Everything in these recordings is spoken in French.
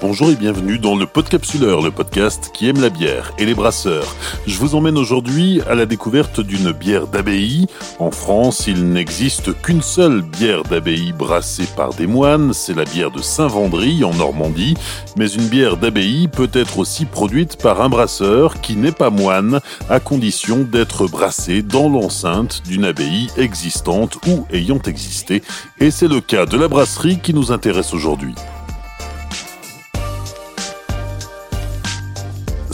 bonjour et bienvenue dans le Podcapsuleur, le podcast qui aime la bière et les brasseurs. Je vous emmène aujourd'hui à la découverte d'une bière d'abbaye. En France, il n'existe qu'une seule bière d'abbaye brassée par des moines, c'est la bière de Saint-Vendry en Normandie, mais une bière d'abbaye peut être aussi produite par un brasseur qui n'est pas moine, à condition d'être brassée dans l'enceinte d'une abbaye existante ou ayant existé, et c'est le cas de la brasserie qui nous intéresse aujourd'hui.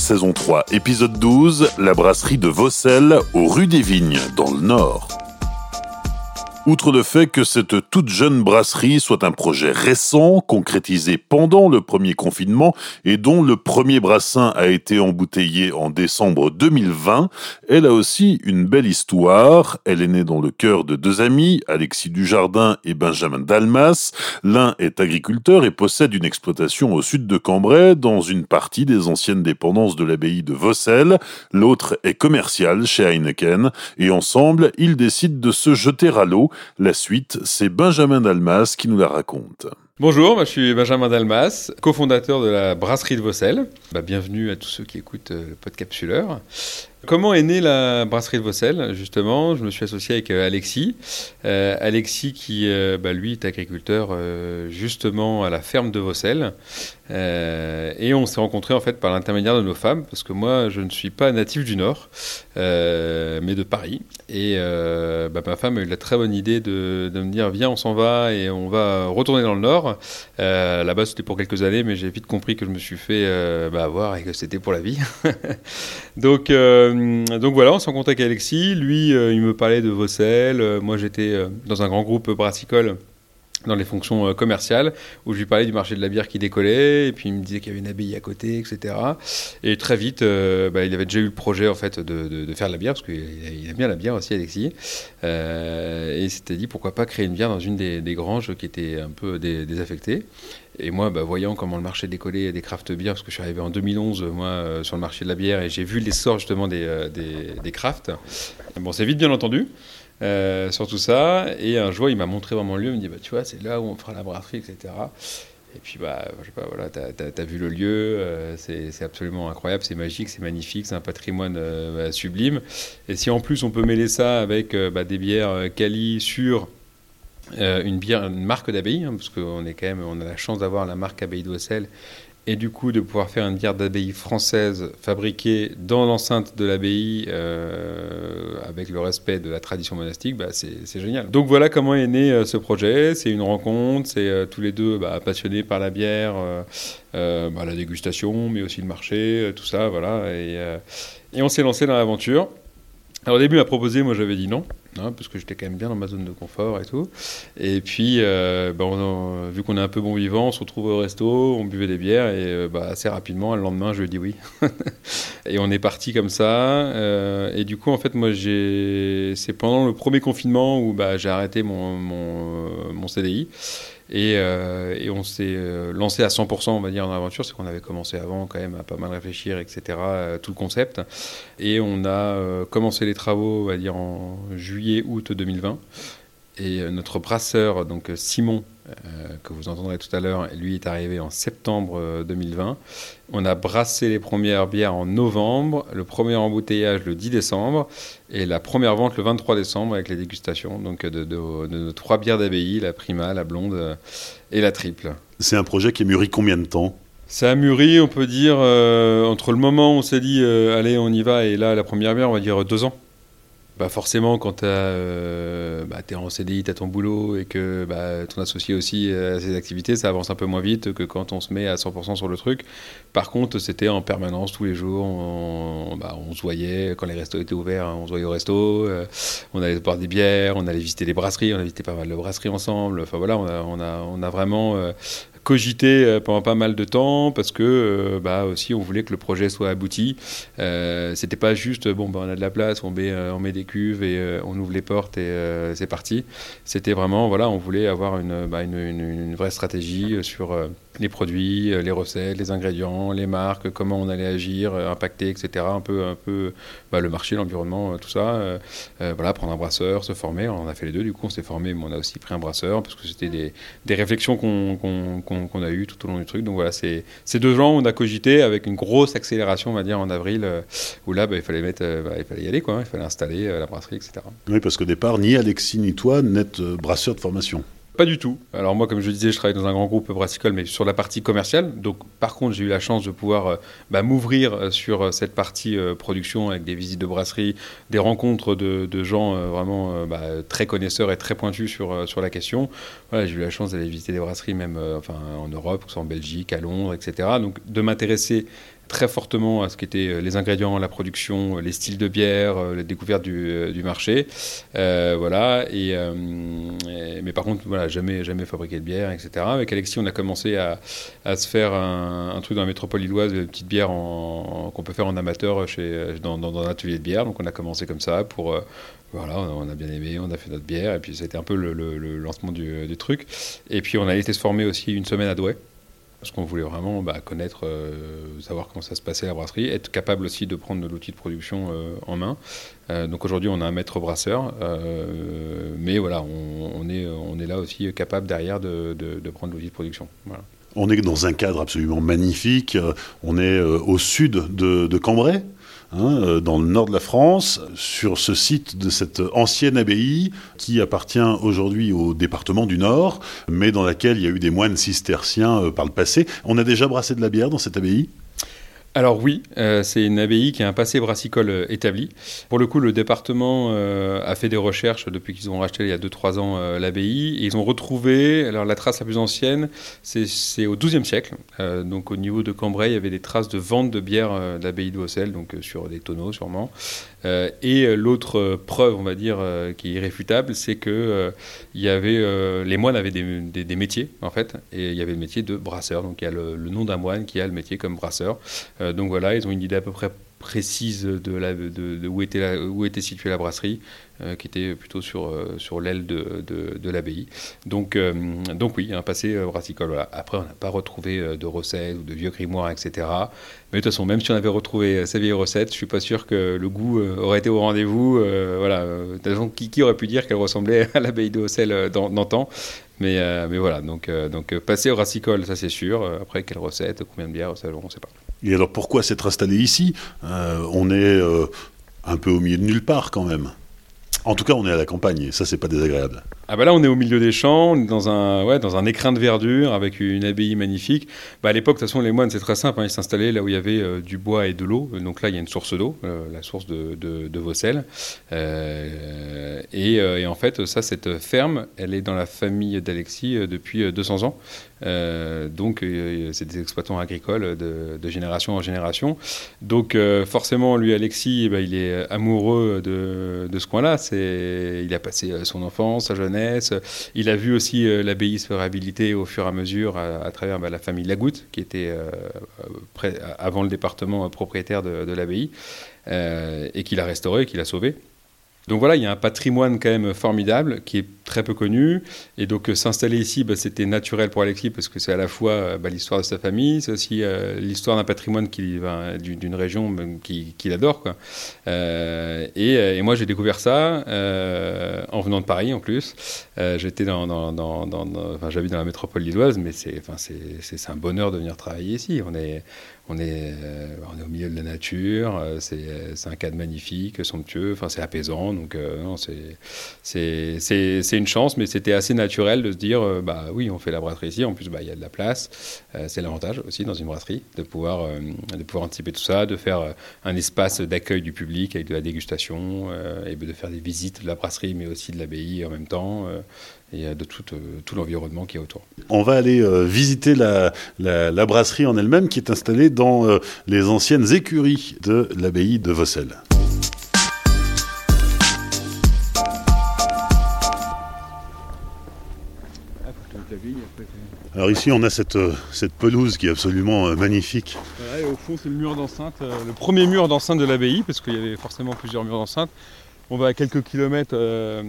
Saison 3, épisode 12, la brasserie de Vaucelles, aux rues des Vignes, dans le Nord. Outre le fait que cette toute jeune brasserie soit un projet récent, concrétisé pendant le premier confinement et dont le premier brassin a été embouteillé en décembre 2020, elle a aussi une belle histoire. Elle est née dans le cœur de deux amis, Alexis Dujardin et Benjamin Dalmas. L'un est agriculteur et possède une exploitation au sud de Cambrai, dans une partie des anciennes dépendances de l'abbaye de Vaucelles. L'autre est commercial chez Heineken et ensemble, ils décident de se jeter à l'eau la suite, c'est Benjamin Dalmas qui nous la raconte. Bonjour, je suis Benjamin Dalmas, cofondateur de la brasserie de Vaucelles. Bah, bienvenue à tous ceux qui écoutent euh, le Podcapsuleur. Comment est née la brasserie de Vaucelles Justement, je me suis associé avec euh, Alexis. Euh, Alexis qui, euh, bah, lui, est agriculteur justement à la ferme de Vaucelles. et on s'est rencontrés en fait par l'intermédiaire de nos femmes, parce que moi, je ne suis pas natif du Nord, mais de Paris. Et bah, ma femme a eu la très bonne idée de, me dire, viens, on s'en va et on va retourner dans le Nord. Là-bas, c'était pour quelques années, mais j'ai vite compris que je me suis fait bah, avoir et que c'était pour la vie. Donc donc voilà, on s'en contacte avec Alexis. Lui, euh, il me parlait de Vaucelles. Euh, moi, j'étais dans un grand groupe brassicole dans les fonctions commerciales, où je lui parlais du marché de la bière qui décollait, et puis il me disait qu'il y avait une abbaye à côté, etc. Et très vite, bah, il avait déjà eu le projet en fait de, faire de la bière, parce qu'il aime bien la bière aussi, Alexis. et il s'était dit pourquoi pas créer une bière dans une des, granges qui était un peu désaffectée. Et moi, bah, voyant comment le marché décollait des craft beers, parce que je suis arrivé en 2011, moi, euh, sur le marché de la bière, et j'ai vu l'essor justement des, euh, crafts. Bon, c'est vite bien entendu. Euh, sur tout ça. Et un jour, il m'a montré vraiment le lieu. Il me dit, bah, tu vois, c'est là où on fera la brasserie, etc. Et puis, bah, je sais pas, voilà, tu as, vu le lieu, c'est absolument incroyable, c'est magique, c'est magnifique, c'est un patrimoine bah, sublime. Et si en plus on peut mêler ça avec bah, des bières Cali sur euh, une bière, une marque d'abbaye, hein, parce qu'on est quand même, on a la chance d'avoir la marque Abbaye d'Ossel, et du coup de pouvoir faire une bière d'abbaye française fabriquée dans l'enceinte de l'abbaye euh, avec le respect de la tradition monastique, bah, c'est génial. Donc voilà comment est né euh, ce projet. C'est une rencontre, c'est tous les deux bah, passionnés par la bière, bah, la dégustation, mais aussi le marché, tout ça, voilà. Et, on s'est lancé dans l'aventure. Alors au début, il m'a proposé, moi j'avais dit non. Parce que j'étais quand même bien dans ma zone de confort et tout. Et puis, euh, bah, vu qu'on est un peu bon vivant, on se retrouve au resto, on buvait des bières et euh, bah, assez rapidement, le lendemain, je lui ai dit oui. et on est parti comme ça. Euh, et du coup, en fait, moi, c'est pendant le premier confinement où bah, j'ai arrêté mon, mon, mon CDI. Euh, et, on s'est euh, lancé à 100%, on va dire, dans l'aventure. C'est qu'on avait commencé avant quand même à pas mal réfléchir, etc., euh, tout le concept. Et on a commencé les travaux, on va dire, en juillet-août 2020. Et notre brasseur, donc Simon, euh, que vous entendrez tout à l'heure, lui est arrivé en septembre 2020. Euh, On a brassé les premières bières en novembre, le premier embouteillage le 10 décembre et la première vente le 23 décembre avec les dégustations donc de, de, trois bières d'abbaye, la prima, la blonde euh, et la triple. C'est un projet qui a mûri combien de temps? Ça a mûri, on peut dire, entre le moment où on s'est dit allez on y va et là la première bière, on va dire deux ans bah forcément, quand tu euh, bah, es en CDI, tu as ton boulot et que bah, ton associé aussi a ses activités, ça avance un peu moins vite que quand on se met à 100% sur le truc. Par contre, c'était en permanence, tous les jours. On, bah, on, se voyait, quand les restos étaient ouverts, on se voyait au resto. Euh, on allait boire des bières, on allait visiter les brasseries, on a visité pas mal de brasseries ensemble. Enfin voilà, on a, on a, on a vraiment euh, cogité euh, pendant pas mal de temps parce que euh, bah, aussi on voulait que le projet soit abouti. Euh, C'était pas juste bon bah, on a de la place, on met, on met des cuves et on ouvre les portes et c'est parti. C'était vraiment voilà on voulait avoir une, bah, une, une, vraie stratégie sur les produits, les recettes, les ingrédients, les marques, comment on allait agir, impacter, etc. Un peu, un peu bah, le marché, l'environnement, tout ça. voilà, prendre un brasseur, se former. On a fait les deux, du coup, on s'est formé, mais on a aussi pris un brasseur parce que c'était des, des réflexions qu'on a eu tout au long du truc. Donc voilà, c'est deux gens, on a cogité avec une grosse accélération, on va dire, en avril, où là, bah, il, fallait mettre, bah, il fallait y aller, quoi, il fallait installer la brasserie, etc. Oui, parce qu'au départ, ni Alexis ni toi n'êtes brasseur de formation. Pas du tout. Alors moi, comme je disais, je travaille dans un grand groupe brassicole, mais sur la partie commerciale. Donc par contre, j'ai eu la chance de pouvoir euh, bah, m'ouvrir euh, sur euh, cette partie production avec des visites de brasserie, des rencontres de, gens vraiment bah, très connaisseurs et très pointus sur, sur la question. J'ai eu la chance d'aller visiter des brasseries même en Europe, que ce soit en Belgique, à Londres, etc. Donc de m'intéresser très fortement à ce qu'étaient euh, les ingrédients, la production, euh, les styles de bière, euh, la découverte du, marché. voilà. Et, mais par contre, voilà, jamais, jamais fabriqué de bière, etc. Avec Alexis, on a commencé à, se faire un, truc dans la métropole lilloise, une petite bière qu'on peut faire en amateur chez, dans, un atelier de bière. Donc on a commencé comme ça pour voilà, on a bien aimé, on a fait notre bière, et puis c'était un peu le, le, lancement du, du, truc. Et puis on a été se former aussi une semaine à Douai, parce qu'on voulait vraiment bah, connaître, euh, savoir comment ça se passait la brasserie, être capable aussi de prendre l'outil de production euh, en main. Euh, donc aujourd'hui, on a un maître brasseur, mais voilà, on, est, on est là aussi capable derrière de, prendre l'outil de production. On est dans un cadre absolument magnifique. On est au sud de, de Cambrai. Hein, euh, dans le nord de la France, sur ce site de cette ancienne abbaye qui appartient aujourd'hui au département du Nord, mais dans laquelle il y a eu des moines cisterciens euh, par le passé. On a déjà brassé de la bière dans cette abbaye? Alors oui, euh, c'est une abbaye qui a un passé brassicole euh, établi. Pour le coup, le département euh, a fait des recherches depuis qu'ils ont racheté il y a 2-3 ans l'abbaye. Et ils ont retrouvé, alors la trace la plus ancienne, c'est au XIIe siècle. donc au niveau de Cambrai, il y avait des traces de vente de bière de l'abbaye de Hossel, donc sur des tonneaux sûrement. et l'autre preuve, on va dire, qui est irréfutable, c'est que y avait, les moines avaient des, métiers en fait, et il y avait le métier de brasseur. Donc il y a le nom d'un moine qui a le métier comme brasseur. Euh, donc voilà, ils ont une idée à peu près précise de, où, était située la brasserie, euh, qui était plutôt sur, euh, sur l'aile de, de, l'abbaye. Donc, donc oui, un passé brassicole. Après, on n'a pas retrouvé de recettes ou de vieux grimoires, etc. Mais de toute façon, même si on avait retrouvé ces vieilles recettes, je suis pas sûr que le goût aurait été au rendez-vous. voilà, de toute façon, qui, qui, aurait pu dire qu'elle ressemblait à l'abbaye de Hossel d'antan? Mais, mais voilà, donc, donc passer au brassicole, ça c'est sûr. Après, quelle recette, combien de bières, ça, on ne sait pas. Et alors pourquoi s'être installé ici? Euh, On est euh, un peu au milieu de nulle part quand même. En tout cas, on est à la campagne, et ça, c'est pas désagréable. Ah bah là, on est au milieu des champs, on est dans un, ouais, dans un écrin de verdure avec une abbaye magnifique. Bah à l'époque, de toute façon, les moines, c'est très simple, hein, ils s'installaient là où il y avait euh, du bois et de l'eau. Donc là, il y a une source d'eau, la source de, de, de Vaucelles. et, en fait, ça, cette ferme, elle est dans la famille d'Alexis depuis 200 ans. Euh, donc, euh, c'est des exploitants agricoles de, génération en génération. Donc, euh, forcément, lui, Alexis, eh ben, il est amoureux de, ce coin-là. Il a passé son enfance, sa jeunesse. Il a vu aussi l'abbaye se réhabiliter au fur et à mesure à, travers bah, la famille Lagoutte, qui était avant le département propriétaire de, de l'abbaye, et qu'il a restauré, qu'il a sauvé. Donc voilà, il y a un patrimoine quand même formidable qui est très peu connu. Et donc euh, s'installer ici, bah, c'était naturel pour Alexis parce que c'est à la fois euh, bah, l'histoire de sa famille, c'est aussi euh, l'histoire d'un patrimoine d'une région qu'il adore. Quoi. Et, moi, j'ai découvert ça en venant de Paris en plus. J'étais dans, dans, j'habite dans la métropole lilloise, mais c'est un bonheur de venir travailler ici. On est, on est, on est au milieu de la nature, c'est un cadre magnifique, somptueux, c'est apaisant, donc c'est une chance, mais c'était assez naturel de se dire, bah oui, on fait la brasserie ici, en plus bah, il y a de la place, c'est l'avantage aussi dans une brasserie de pouvoir, de pouvoir anticiper tout ça, de faire un espace d'accueil du public avec de la dégustation, et de faire des visites de la brasserie, mais aussi de l'abbaye en même temps et de tout, euh, tout l'environnement qui est autour. On va aller euh, visiter la, la, brasserie en elle-même qui est installée dans euh, les anciennes écuries de l'abbaye de Vaucelles. Alors ici, on a cette, cette pelouse qui est absolument magnifique. et au fond, c'est le mur d'enceinte, le premier mur d'enceinte de l'abbaye, parce qu'il y avait forcément plusieurs murs d'enceinte. On va à quelques kilomètres euh,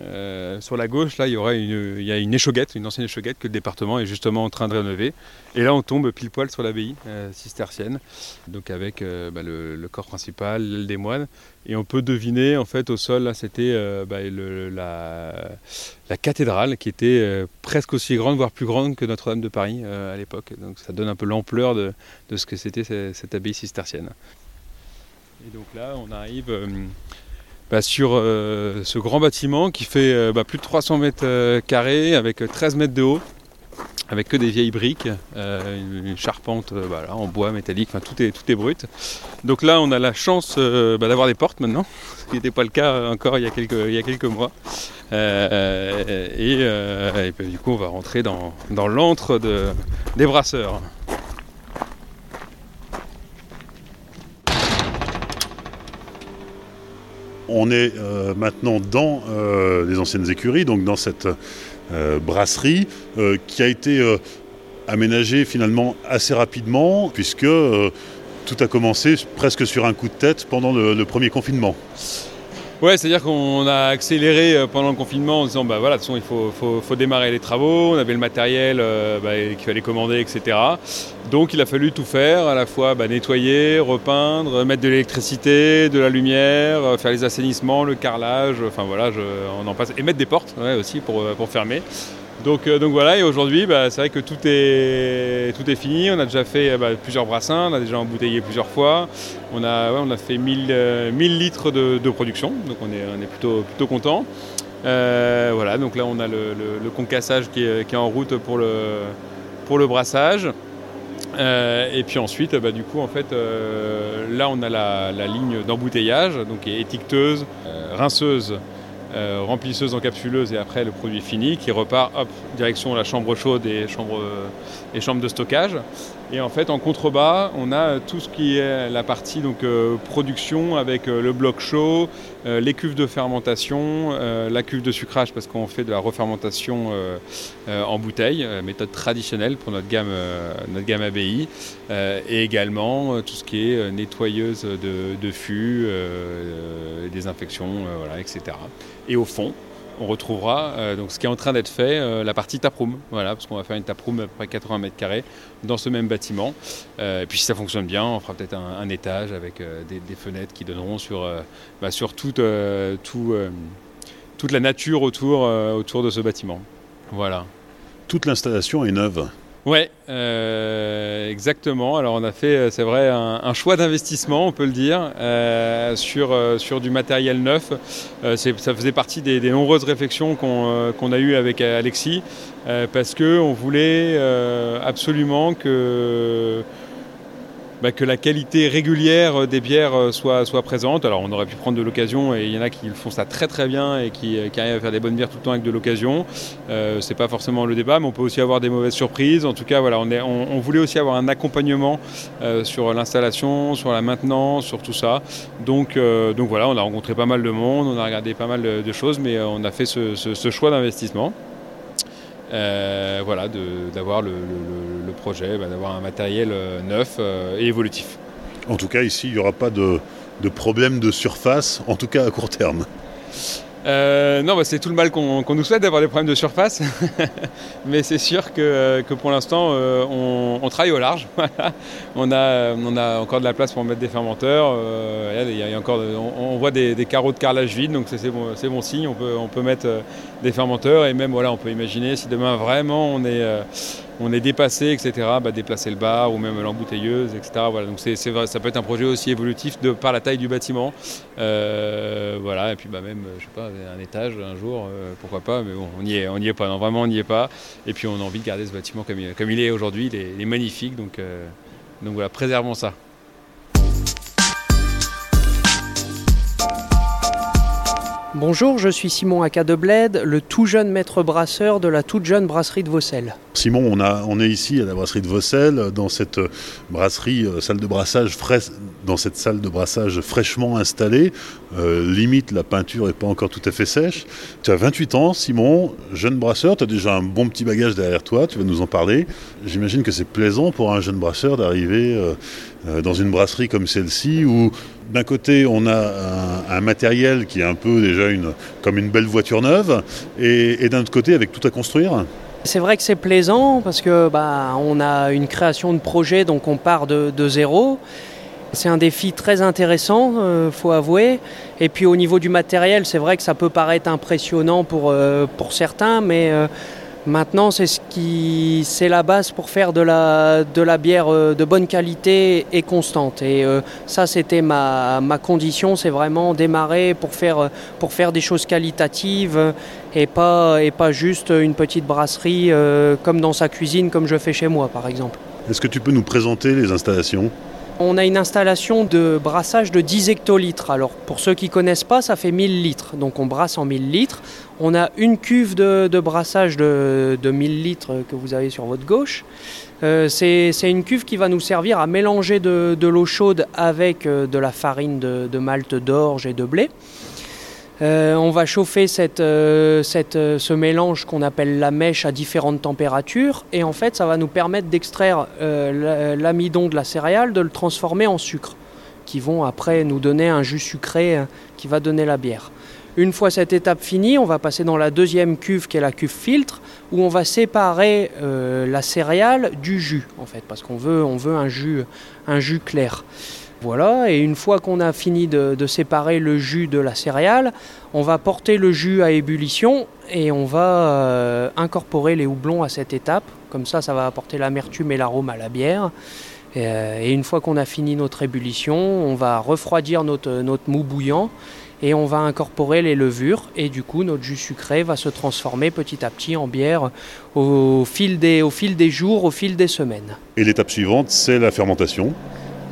euh, sur la gauche, là il y une, a une échauguette, une ancienne échauguette que le département est justement en train de rénover. Et là on tombe pile poil sur l'abbaye euh, cistercienne, donc avec bah, le, corps principal, l'aile des moines. Et on peut deviner en fait au sol, c'était bah, la, cathédrale qui était presque aussi grande, voire plus grande que Notre-Dame de Paris à l'époque. Donc ça donne un peu l'ampleur de, ce que c'était cette abbaye cistercienne. Et donc là on arrive bah, sur euh, ce grand bâtiment qui fait euh, bah, plus de 300 mètres euh, carrés avec 13 mètres de haut, avec que des vieilles briques, une, charpente bah, en bois métallique, tout est, tout est brut. Donc là on a la chance d'avoir des portes maintenant, ce qui n'était pas le cas encore il y a quelques, il y a quelques mois. et, du coup on va rentrer dans, dans l'antre des brasseurs. On est euh, maintenant dans euh, les anciennes écuries, donc dans cette euh, brasserie qui a été aménagée finalement assez rapidement, puisque tout a commencé presque sur un coup de tête pendant le premier confinement. Ouais, c'est-à-dire qu'on a accéléré euh, pendant le confinement en disant bah voilà, de toute façon, il faut, démarrer les travaux, on avait le matériel euh, bah, qu'il fallait commander, etc. Donc il a fallu tout faire, à la fois bah, nettoyer, repeindre, mettre de l'électricité, de la lumière, euh, faire les assainissements, le carrelage, enfin voilà, on en passe, et mettre des portes aussi pour, pour fermer. Donc, donc, voilà, et aujourd'hui, bah, c'est vrai que tout est, tout est fini. On a déjà fait bah, plusieurs brassins, on a déjà embouteillé plusieurs fois. On a, on a fait 1000, 1000 euh, litres de, production, donc on est, on est plutôt, plutôt content. Euh, voilà, donc là on a le, concassage qui est, qui en route pour le, pour le brassage. Euh, et puis ensuite, bah, du coup, en fait, là on a la, la ligne d'embouteillage, donc étiqueteuse, rinceuse, euh, remplisseuse encapsuleuse et après le produit fini qui repart hop, direction la chambre chaude et chambre, et chambre de stockage. Et en fait en contrebas on a tout ce qui est la partie donc, euh, production avec euh, le bloc chaud, les cuves de fermentation, la cuve de sucrage parce qu'on fait de la refermentation en bouteille, méthode traditionnelle pour notre gamme, notre gamme ABI, et également tout ce qui est nettoyeuse de, fûts, désinfection, etc. Et au fond, on retrouvera euh, donc ce qui est en train d'être fait, euh, la partie taproom. Voilà, parce qu'on va faire une taproom à peu près 80 mètres carrés dans ce même bâtiment. Euh, et puis si ça fonctionne bien, on fera peut-être un, étage avec des, fenêtres qui donneront sur, bah, sur toute, tout, toute la nature autour, autour de ce bâtiment. Voilà. Toute l'installation est neuve. Ouais, euh, exactement. Alors on a fait, euh, c'est vrai, un, choix d'investissement, on peut le dire, euh, sur, sur du matériel neuf. ça faisait partie des, nombreuses réflexions qu'on a eues avec Alexis, parce qu'on voulait absolument que bah, que la qualité régulière des bières euh, soit, présente. Alors on aurait pu prendre de l'occasion et il y en a qui font ça très très bien et qui, euh, arrivent à faire des bonnes bières tout le temps avec de l'occasion. Euh, c'est pas forcément le débat, mais on peut aussi avoir des mauvaises surprises. En tout cas, on, voulait aussi avoir un accompagnement sur l'installation, sur la maintenance, sur tout ça. Donc, donc voilà, on a rencontré pas mal de monde, on a regardé pas mal de, choses, mais on a fait ce choix d'investissement. Euh, voilà, d'avoir le, projet, bah, d'avoir un matériel euh, neuf euh, et évolutif. En tout cas, ici, il n'y aura pas de, de problème de surface, en tout cas à court terme. Euh, non, bah, c'est tout le mal qu'on nous souhaite d'avoir des problèmes de surface. Mais c'est sûr que, pour l'instant, euh, on, travaille au large. on, a, encore de la place pour mettre des fermenteurs. Euh, y a, encore, on, voit des, carreaux de carrelage vides, donc c'est bon, bon, signe. On peut, peut mettre des fermenteurs et même, voilà, on peut imaginer si demain vraiment on est on est dépassé, etc., bah, déplacer le bar ou même l'embouteilleuse, etc. Voilà, donc c'est, ça peut être un projet aussi évolutif de par la taille du bâtiment. Euh, voilà, et puis bah, même, pas, un étage un jour, euh, pourquoi pas, mais bon, on n'y est, pas, vraiment on n'y est pas. Et puis on a envie de garder ce bâtiment comme il, est aujourd'hui, il, est magnifique, donc, euh, donc voilà, préservons ça. Bonjour, je suis Simon Aka de Bled, le tout jeune maître brasseur de la toute jeune brasserie de Vaucelles. Simon, on, est ici à la brasserie de Vaucelles, dans cette brasserie, euh, salle de brassage dans cette salle de brassage fraîchement installée. Euh, limite, la peinture n'est pas encore tout à fait sèche. Tu as 28 ans, Simon, jeune brasseur, tu as déjà un bon petit bagage derrière toi, tu vas nous en parler. J'imagine que c'est plaisant pour un jeune brasseur d'arriver euh, dans une brasserie comme celle-ci où d'un côté on a un, matériel qui est un peu déjà une, comme une belle voiture neuve et, d'un autre côté avec tout à construire c'est vrai que c'est plaisant parce que bah, on a une création de projet, donc on part de, zéro. C'est un défi très intéressant, il euh, faut avouer. Et puis au niveau du matériel, c'est vrai que ça peut paraître impressionnant pour, euh, pour certains, mais euh, Maintenant, c'est ce qui, c'est la base pour faire de la, de la bière euh, de bonne qualité et constante. Et euh, ça, c'était ma, ma condition, c'est vraiment démarrer pour faire, pour faire des choses qualitatives et pas, et pas juste une petite brasserie euh, comme dans sa cuisine, comme je fais chez moi, par exemple. Est-ce que tu peux nous présenter les installations? On a une installation de brassage de 10 hectolitres. Alors pour ceux qui ne connaissent pas, ça fait 1000 litres. Donc on brasse en 1000 litres. On a une cuve de, brassage de, 1000 litres que vous avez sur votre gauche. Euh, c'est une cuve qui va nous servir à mélanger de, l'eau chaude avec euh, de la farine de, de malte d'orge et de blé. Euh, on va chauffer euh, euh, ce mélange qu'on appelle la mèche à différentes températures et en fait ça va nous permettre d'extraire l'amidon de la céréale, de le transformer en sucre qui vont après nous donner un jus sucré qui va donner la bière. Une fois cette étape finie, on va passer dans la deuxième cuve qui est la cuve filtre où on va séparer la céréale du jus en fait parce qu'on veut, on veut un, jus, un jus clair. Voilà, et une fois qu'on a fini de, séparer le jus de la céréale, on va porter le jus à ébullition et on va euh, incorporer les houblons à cette étape. Comme ça, ça va apporter l'amertume et l'arôme à la bière. Et, euh, une fois qu'on a fini notre ébullition, on va refroidir notre, notre mou bouillant et on va incorporer les levures et du coup notre jus sucré va se transformer petit à petit en bière au fil des jours, au fil des semaines. Et l'étape suivante, c'est la fermentation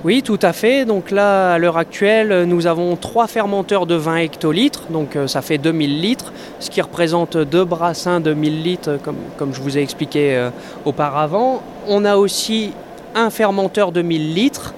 oui, tout à fait. Donc là, à l'heure actuelle, nous avons trois fermenteurs de 20 hectolitres, donc euh, ça fait 2000 litres, ce qui représente deux brassins de 1000 litres, comme, je vous ai expliqué euh, auparavant. On a aussi un fermenteur de 1000 litres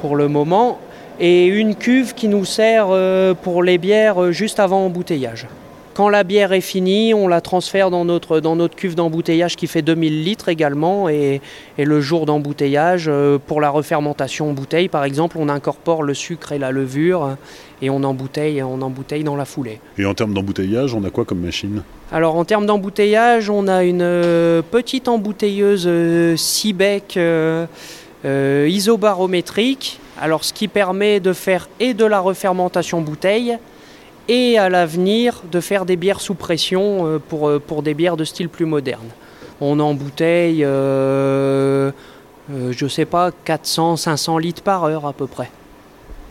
pour le moment et une cuve qui nous sert euh, pour les bières juste avant embouteillage. Quand la bière est finie, on la transfère dans notre, dans notre cuve d'embouteillage qui fait 2000 litres également. Et, le jour d'embouteillage, euh, pour la refermentation en bouteille, par exemple, on incorpore le sucre et la levure et on embouteille, on embouteille dans la foulée. Et en termes d'embouteillage, on a quoi comme machine? Alors en termes d'embouteillage, on a une euh, petite embouteilleuse euh, Siebeck isobarométrique. Alors ce qui permet de faire et de la refermentation bouteille et à l'avenir de faire des bières sous pression euh, pour, euh, pour des bières de style plus moderne. On embouteille, euh, euh, je sais pas, 400, 500 litres par heure à peu près.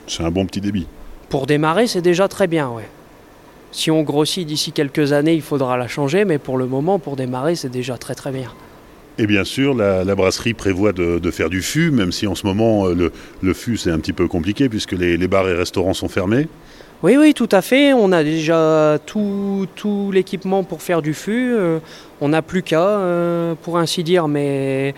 C'est un bon petit débit. Pour démarrer, c'est déjà très bien, ouais. Si on grossit d'ici quelques années, il faudra la changer, mais pour le moment, pour démarrer, c'est déjà très très bien. Et bien sûr, la, brasserie prévoit de, faire du fût, même si en ce moment, le, le fût, c'est un petit peu compliqué, puisque les, les bars et restaurants sont fermés. Oui, oui, tout à fait. On a déjà tout, l'équipement pour faire du fût. Euh, on n'a plus qu'à, euh, pour ainsi dire, mais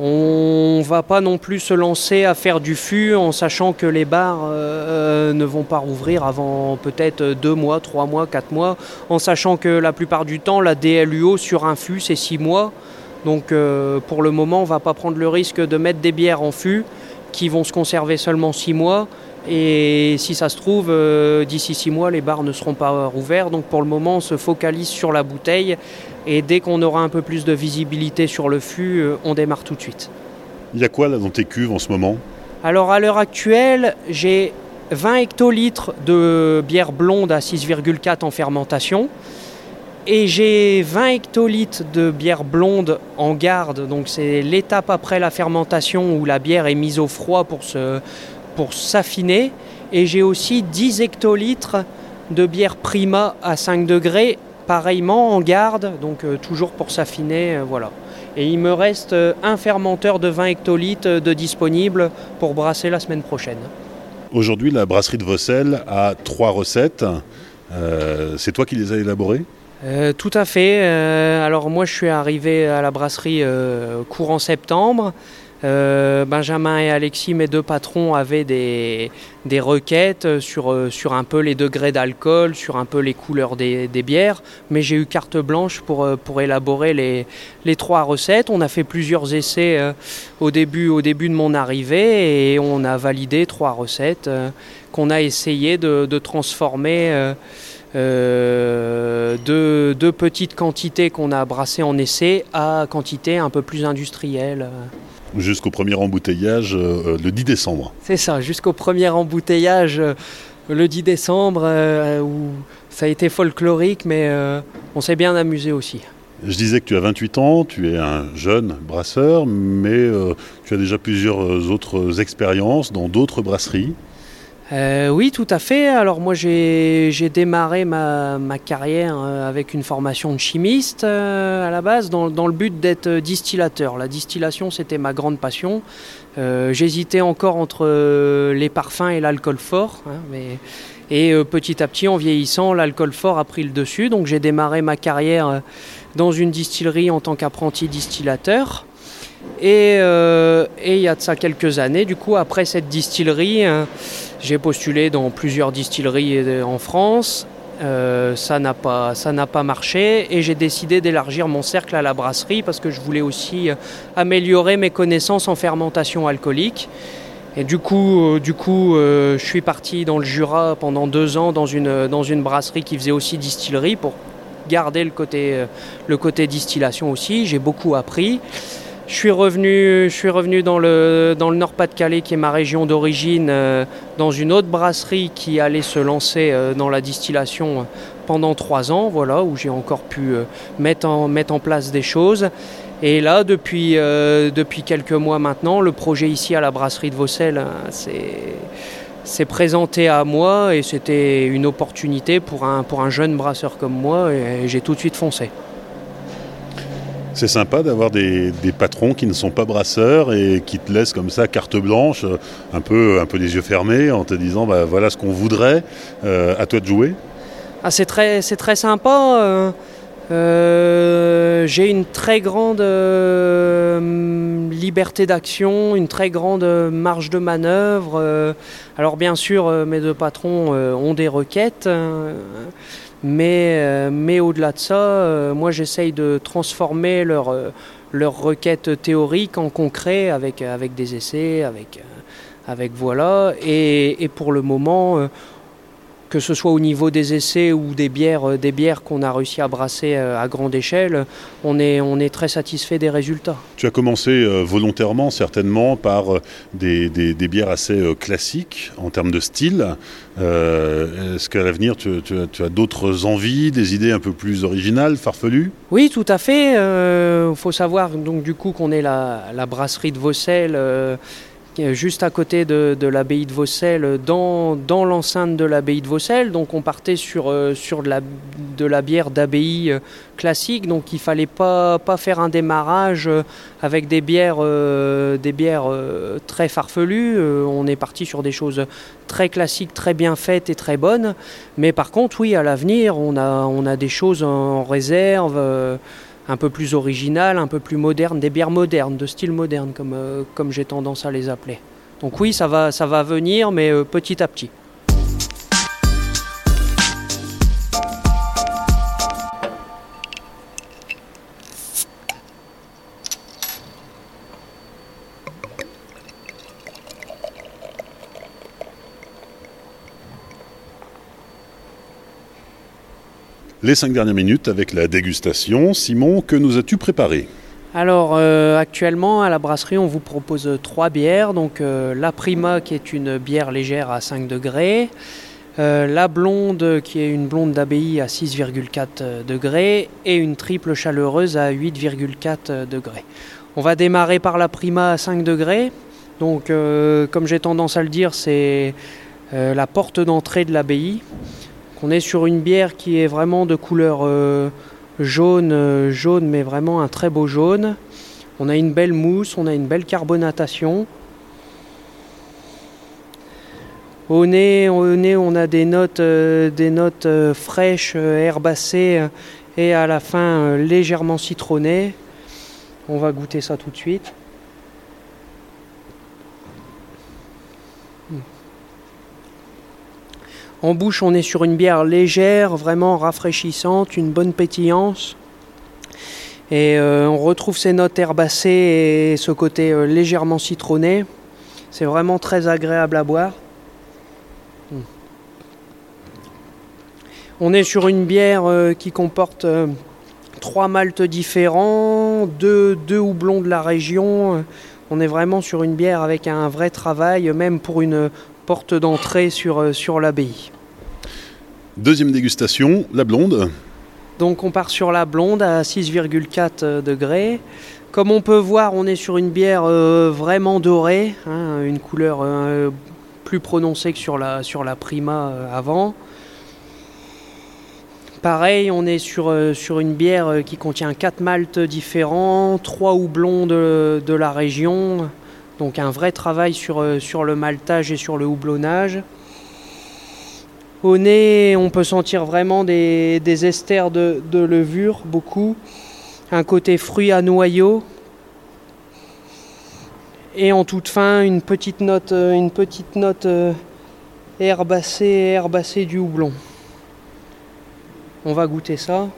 on va pas non plus se lancer à faire du fût en sachant que les bars euh, ne vont pas rouvrir avant peut-être deux mois, trois mois, quatre mois, en sachant que la plupart du temps, la DLUO sur un fût, c'est six mois. Donc pour le moment, on ne va pas prendre le risque de mettre des bières en fût qui vont se conserver seulement six mois et si ça se trouve, euh, d'ici six mois, les bars ne seront pas rouverts. Donc pour le moment, on se focalise sur la bouteille. Et dès qu'on aura un peu plus de visibilité sur le fût, euh, on démarre tout de suite. Il y a quoi là dans tes cuves en ce moment? Alors à l'heure actuelle, j'ai 20 hectolitres de bière blonde à 6,4 en fermentation. Et j'ai 20 hectolitres de bière blonde en garde, donc c'est l'étape après la fermentation où la bière est mise au froid pour se, pour s'affiner. Et j'ai aussi 10 hectolitres de bière prima à 5 degrés, pareillement en garde, donc euh, toujours pour s'affiner. Euh, voilà. Et il me reste euh, un fermenteur de 20 hectolitres de disponible pour brasser la semaine prochaine. Aujourd'hui, la brasserie de Vossel a trois recettes. c'est toi qui les as élaborées? Tout à fait. alors moi, je suis arrivé à la brasserie courant septembre. Euh, Benjamin et Alexis, mes deux patrons, avaient des, requêtes sur, euh, sur un peu les degrés d'alcool, sur un peu les couleurs des, bières, mais j'ai eu carte blanche pour, euh, pour élaborer les, les trois recettes. On a fait plusieurs essais euh, au, début, au début de mon arrivée et on a validé trois recettes euh, qu'on a essayé de, de transformer. euh, euh, de, de petites quantités qu'on a brassées en essai à quantité un peu plus industrielle. Jusqu'au premier embouteillage euh, le 10 décembre. C'est ça, jusqu'au premier embouteillage euh, le 10 décembre, euh, où ça a été folklorique, mais euh, on s'est bien amusé aussi. Je disais que tu as 28 ans, tu es un jeune brasseur, mais euh, tu as déjà plusieurs euh, autres expériences dans d'autres brasseries. Euh, oui, tout à fait. Alors moi, j'ai démarré ma, carrière euh, avec une formation de chimiste euh, à la base, dans, le but d'être distillateur. La distillation, c'était ma grande passion. J'hésitais encore entre les parfums et l'alcool fort. hein, mais... Et petit à petit, en vieillissant, l'alcool fort a pris le dessus. Donc j'ai démarré ma carrière dans une distillerie en tant qu'apprenti distillateur. Et, euh, et il y a de ça quelques années, du coup, après cette distillerie, euh, j'ai postulé dans plusieurs distilleries euh, en France. Euh, ça n'a pas, pas marché et j'ai décidé d'élargir mon cercle à la brasserie parce que je voulais aussi améliorer mes connaissances en fermentation alcoolique. Et du coup, du coup je suis parti dans le Jura pendant deux ans dans une, dans une brasserie qui faisait aussi distillerie pour garder le côté, le côté distillation aussi. J'ai beaucoup appris. Je suis revenu, je suis revenu dans le, dans le Nord-Pas-de-Calais, qui est ma région d'origine, euh, dans une autre brasserie qui allait se lancer euh, dans la distillation euh, pendant trois ans, voilà, où j'ai encore pu mettre, en, mettre en place des choses. Et là, depuis, depuis quelques mois maintenant, le projet ici à la brasserie de Vaucelles, hein, s'est présenté à moi et c'était une opportunité pour un, pour un jeune brasseur comme moi et j'ai tout de suite foncé. C'est sympa d'avoir des, des patrons qui ne sont pas brasseurs et qui te laissent comme ça carte blanche, euh, un peu, un peu yeux fermés, en te disant bah, voilà ce qu'on voudrait, euh, à toi de jouer. Ah, c'est très, très sympa. euh, j'ai une très grande euh, liberté d'action, une très grande marge de manœuvre. alors bien sûr, mes deux patrons ont des requêtes, euh, mais, euh, mais au-delà de ça, euh, moi j'essaye de transformer leurs euh, leurs requêtes théoriques en concret avec, avec des essais, avec, avec voilà. Et, et pour le moment, que ce soit au niveau des essais ou des bières, euh, des bières qu'on a réussi à brasser euh, à grande échelle, on est, on est très satisfait des résultats. Tu as commencé euh, volontairement, certainement, par des, des- des bières assez classiques en termes de style. Euh, Est-ce qu'à l'avenir, tu, tu as, tu as d'autres envies, des idées un peu plus originales, farfelues? Oui, tout à fait. Il faut savoir donc du coup qu'on est la, la brasserie de Vaucelles, euh, juste à côté de, l'abbaye de Vaucelles, dans, l'enceinte de l'abbaye de Vaucelles. Donc on partait sur, euh, de, la, bière d'abbaye euh, classique, donc il fallait pas, faire un démarrage euh, avec des bières, euh, des bières euh, très farfelues. Euh, on est parti sur des choses très classiques, très bien faites et très bonnes. Mais par contre, oui, à l'avenir, on a, on a des choses en réserve, euh, un peu plus originales, un peu plus modernes, des bières modernes, de style moderne, comme, euh, comme j'ai tendance à les appeler. Donc oui, ça va, ça va venir, mais euh, petit à petit. Les cinq dernières minutes avec la dégustation. Simon, que nous as-tu préparé? Alors euh, actuellement à la brasserie on vous propose trois bières. Donc euh, la Prima qui est une bière légère à 5 degrés. euh, la blonde qui est une blonde d'abbaye à 6,4 degrés et une triple chaleureuse à 8,4 degrés. On va démarrer par la Prima à 5 degrés. Donc comme j'ai tendance à le dire c'est la porte d'entrée de l'abbaye qu'on est sur une bière qui est vraiment de couleur euh, jaune, euh, jaune, mais vraiment un très beau jaune. On a une belle mousse, on a une belle carbonatation. Au nez, au nez on a des notes, euh, des notes fraîches, herbacées et à la fin légèrement citronnées. On va goûter ça tout de suite. En bouche, on est sur une bière légère, vraiment rafraîchissante, une bonne pétillance. Et euh, on retrouve ces notes herbacées et ce côté euh, légèrement citronné. C'est vraiment très agréable à boire. Hmm. On est sur une bière euh, qui comporte trois maltes différents, deux, deux, houblons de la région. On est vraiment sur une bière avec un vrai travail, même pour une porte d'entrée sur, sur l'abbaye. Deuxième dégustation, la blonde. Donc on part sur la blonde à 6,4 euh, degrés. Comme on peut voir, on est sur une bière euh, vraiment dorée, hein, une couleur euh, plus prononcée que sur la, sur la Prima avant. Pareil, on est sur, sur une bière qui contient 4 maltes différents, 3 houblons de, de, la région, donc un vrai travail sur, sur le maltage et sur le houblonnage. Au nez, on peut sentir vraiment des, esters de, levure, beaucoup. Un côté fruit à noyau. Et en toute fin, une petite note, euh, une petite note euh, herbacée, herbacée du houblon. On va goûter ça.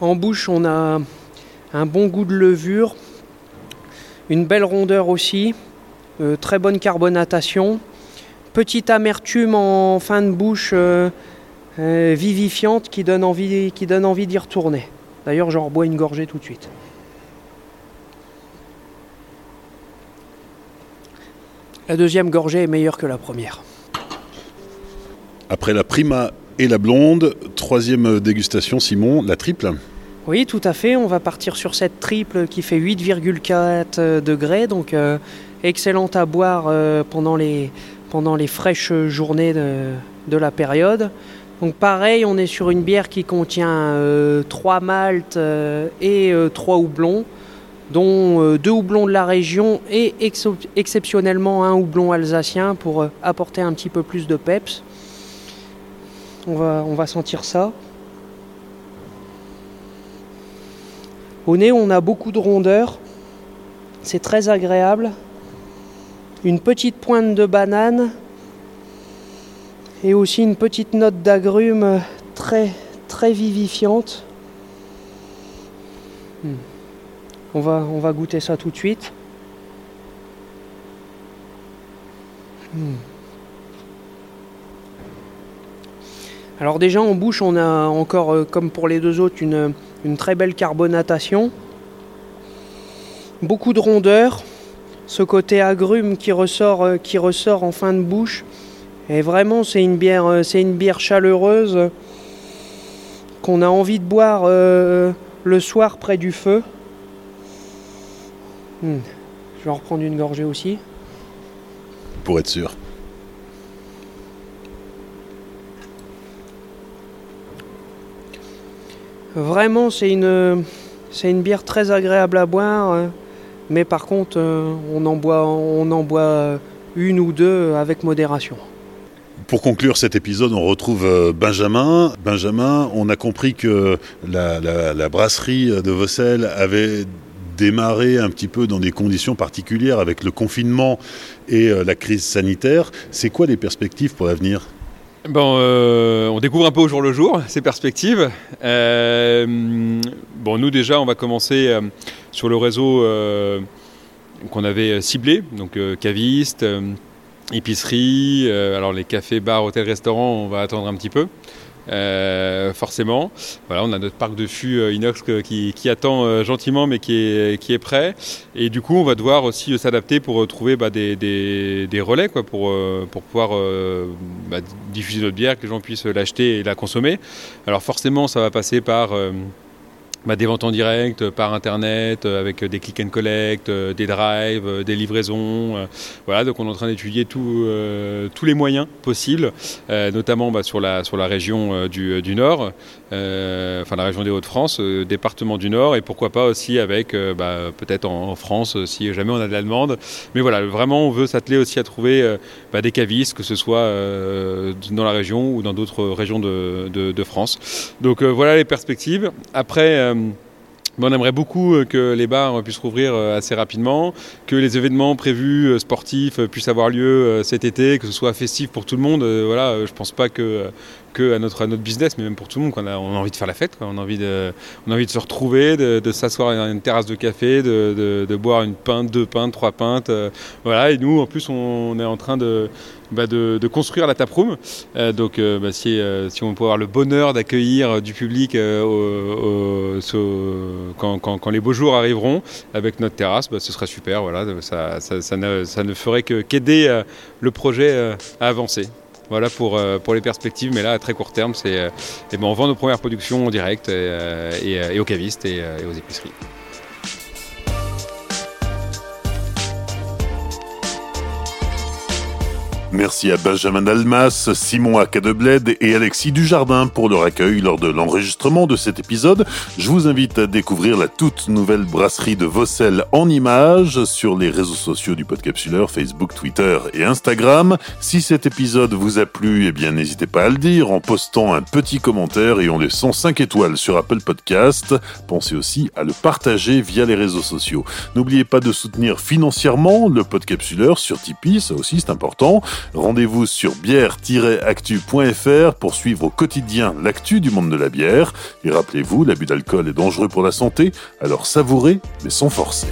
En bouche, on a un bon goût de levure, une belle rondeur aussi, euh, très bonne carbonatation, petite amertume en fin de bouche euh, euh, vivifiante qui donne envie, qui donne envie d'y retourner. D'ailleurs, j'en rebois une gorgée tout de suite. La deuxième gorgée est meilleure que la première. Après la prima et la blonde, troisième dégustation, Simon, la triple. Oui, tout à fait. On va partir sur cette triple qui fait 8,4 euh, degrés, donc euh, excellente à boire euh, pendant, les, fraîches journées de, la période. Donc pareil, on est sur une bière qui contient 3 maltes et 3 houblons, dont 2 houblons de la région et exceptionnellement un houblon alsacien pour apporter un petit peu plus de peps. On va sentir ça. Au nez, on a beaucoup de rondeur. C'est très agréable. Une petite pointe de banane et aussi une petite note d'agrumes très très vivifiante. Hmm. On, va, goûter ça tout de suite. Hmm. Alors déjà en bouche on a encore euh, comme pour les deux autres une, une très belle carbonatation, beaucoup de rondeur, ce côté agrume qui ressort, euh, qui ressort en fin de bouche. Et vraiment, c'est une bière, euh, c'est une bière chaleureuse qu'on a envie de boire euh, le soir près du feu. Hmm. Je vais en reprendre une gorgée aussi. Pour être sûr. Vraiment, c'est une, bière très agréable à boire, euh, mais par contre, euh, on en boit, boit une ou deux avec modération. Pour conclure cet épisode, on retrouve euh, Benjamin. Benjamin, on a compris que la, brasserie de Vossel avait démarré un petit peu dans des conditions particulières avec le confinement et la crise sanitaire. C'est quoi les perspectives pour l'avenir? Bon, euh, on découvre un peu au jour le jour ces perspectives. Euh, bon, nous déjà, on va commencer euh, sur le réseau qu'on avait ciblé, donc caviste, épicerie, alors les cafés, bars, hôtels, restaurants, on va attendre un petit peu. Euh, forcément. Voilà, on a notre parc de fûts euh, inox qui, attend euh, gentiment mais qui est, qui est prêt. Et du coup, on va devoir aussi s'adapter pour trouver bah, des, des, relais quoi, pour, pour pouvoir bah, diffuser notre bière, que les gens puissent l'acheter et la consommer. Alors forcément, ça va passer par bah, des ventes en direct, euh, par internet, euh, avec des click and collect, euh, des drives, des livraisons. voilà, donc on est en train d'étudier tous les moyens possibles, notamment bah, sur, la, région du, Nord, enfin la région des Hauts-de-France, département du Nord, et pourquoi pas aussi avec bah, peut-être en, France si jamais on a de la demande. Mais voilà, vraiment on veut s'atteler aussi à trouver des cavistes, que ce soit dans la région ou dans d'autres régions de, de, France. Donc voilà les perspectives. Après, euh, on aimerait beaucoup euh, que les bars puissent rouvrir euh, assez rapidement, que les événements prévus euh, sportifs puissent avoir lieu cet été, que ce soit festif pour tout le monde. Voilà, je pense pas que que à notre, à notre business, mais même pour tout le monde. On a, on a envie de faire la fête, On, a envie de, on a envie de se retrouver, de, s'asseoir à une terrasse de café, de, de, boire une pinte, deux pintes, trois pintes. Euh, voilà, et nous, en plus, on, est en train de, bah de, construire la taproom. Euh, donc, euh, bah, si, si, on peut avoir le bonheur d'accueillir du public quand, quand, les beaux jours arriveront avec notre terrasse, bah, ce serait super. Voilà, ça, ça, ça, ne, ça ne, ferait que qu'aider le projet à avancer. Voilà pour, euh, pour les perspectives, mais là à très court terme, c'est euh, eh ben, on vend nos premières productions en direct euh, et, aux cavistes et aux épiceries. Merci à Benjamin Dalmas, Simon Acadebled et Alexis Dujardin pour leur accueil lors de l'enregistrement de cet épisode. Je vous invite à découvrir la toute nouvelle brasserie de Vossel en images sur les réseaux sociaux du Podcapsuleur, Facebook, Twitter et Instagram. Si cet épisode vous a plu, eh bien n'hésitez pas à le dire en postant un petit commentaire et en laissant 5 étoiles sur Apple Podcast. Pensez aussi à le partager via les réseaux sociaux. N'oubliez pas de soutenir financièrement le Podcapsuleur sur Tipeee, ça aussi c'est important. Rendez-vous sur bière-actu.fr pour suivre au quotidien l'actu du monde de la bière. Et rappelez-vous, l'abus d'alcool est dangereux pour la santé, alors savourez mais sans forcer.